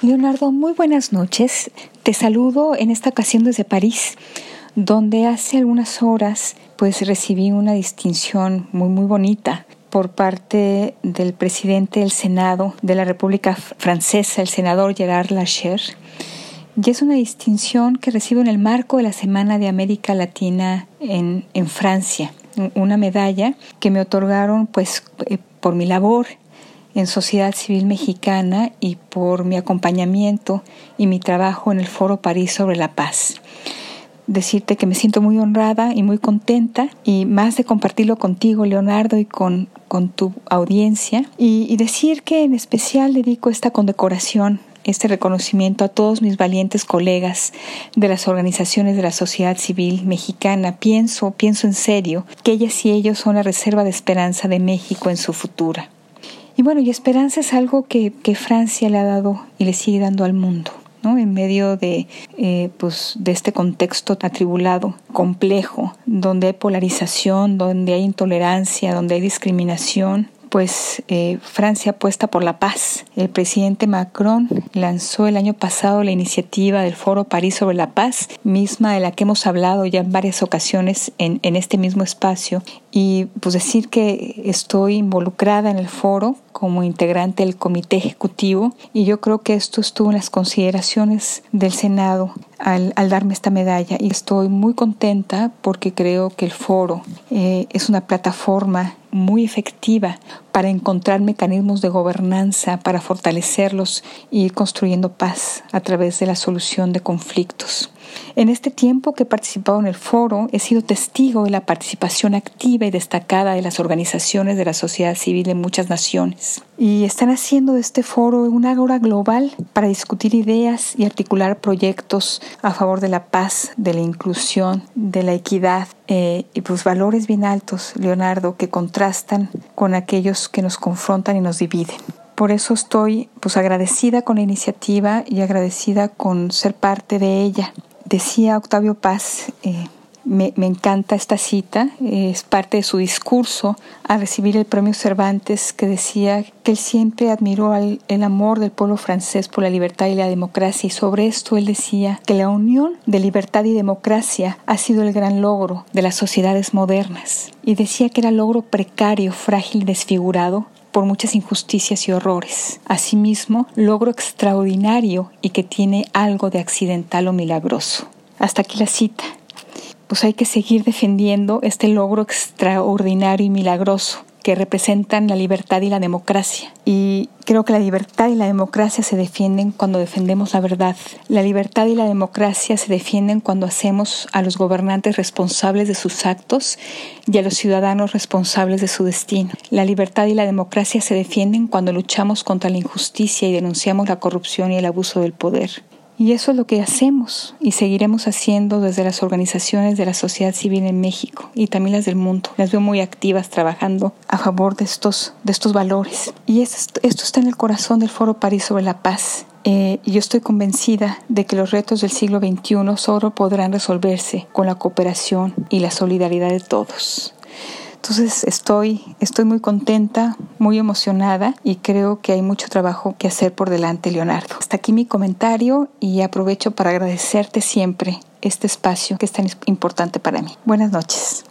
Leonardo, muy buenas noches. Te saludo en esta ocasión desde París, donde hace algunas horas pues recibí una distinción muy muy bonita por parte del presidente del Senado de la República Francesa, el senador Gerard Lacher. Y es una distinción que recibo en el marco de la Semana de América Latina en, en Francia, una medalla que me otorgaron pues eh, por mi labor en Sociedad Civil Mexicana y por mi acompañamiento y mi trabajo en el Foro París sobre la Paz. Decirte que me siento muy honrada y muy contenta y más de compartirlo contigo, Leonardo, y con, con tu audiencia. Y, decir que en especial dedico esta condecoración este reconocimiento a todos mis valientes colegas de las organizaciones de la sociedad civil mexicana. Pienso, pienso en serio, que ellas y ellos son la reserva de esperanza de México en su futura. Y bueno, y esperanza es algo que, Francia le ha dado y le sigue dando al mundo. ¿no? en medio de, eh, pues, de este contexto atribulado, complejo, donde hay polarización, donde hay intolerancia, donde hay discriminación, pues eh, Francia apuesta por la paz. El presidente Macron lanzó el año pasado la iniciativa del Foro París sobre la Paz, misma de la que hemos hablado ya en varias ocasiones en, en este mismo espacio. Y pues decir que estoy involucrada en el foro como integrante del comité ejecutivo y yo creo que esto estuvo en las consideraciones del Senado al, darme esta medalla y estoy muy contenta porque creo que el foro eh, es una plataforma muy efectiva para encontrar mecanismos de gobernanza, para fortalecerlos y ir construyendo paz a través de la solución de conflictos. En este tiempo que he participado en el foro, he sido testigo de la participación activa y destacada de las organizaciones de la sociedad civil de muchas naciones. Y están haciendo de este foro una agora global para discutir ideas y articular proyectos a favor de la paz, de la inclusión, de la equidad eh, y pues valores bien altos, Leonardo, que contrastan con aquellos que nos confrontan y nos dividen por eso estoy pues agradecida con la iniciativa y agradecida con ser parte de ella. Decía Octavio Paz, eh, me, encanta esta cita, es parte de su discurso al recibir el premio Cervantes, que decía que él siempre admiró el amor del pueblo francés por la libertad y la democracia, y sobre esto él decía que la unión de libertad y democracia ha sido el gran logro de las sociedades modernas, y decía que era logro precario, frágil, desfigurado, por muchas injusticias y horrores. Asimismo, logro extraordinario y que tiene algo de accidental o milagroso. Hasta aquí la cita. Pues hay que seguir defendiendo este logro extraordinario y milagroso que representan la libertad y la democracia. Y creo que la libertad y la democracia se defienden cuando defendemos la verdad. La libertad y la democracia se defienden cuando hacemos a los gobernantes responsables de sus actos y a los ciudadanos responsables de su destino. La libertad y la democracia se defienden cuando luchamos contra la injusticia y denunciamos la corrupción y el abuso del poder. Y eso es lo que hacemos y seguiremos haciendo desde las organizaciones de la sociedad civil en México y también las del mundo. Las veo muy activas trabajando a favor de estos, de estos valores. Y esto, está en el corazón del Foro París sobre la paz. Eh, yo estoy convencida de que los retos del siglo XXI solo podrán resolverse con la cooperación y la solidaridad de todos. Entonces estoy, estoy muy contenta, muy emocionada y creo que hay mucho trabajo que hacer por delante, Leonardo. Hasta aquí mi comentario y aprovecho para agradecerte siempre este espacio que es tan importante para mí. Buenas noches.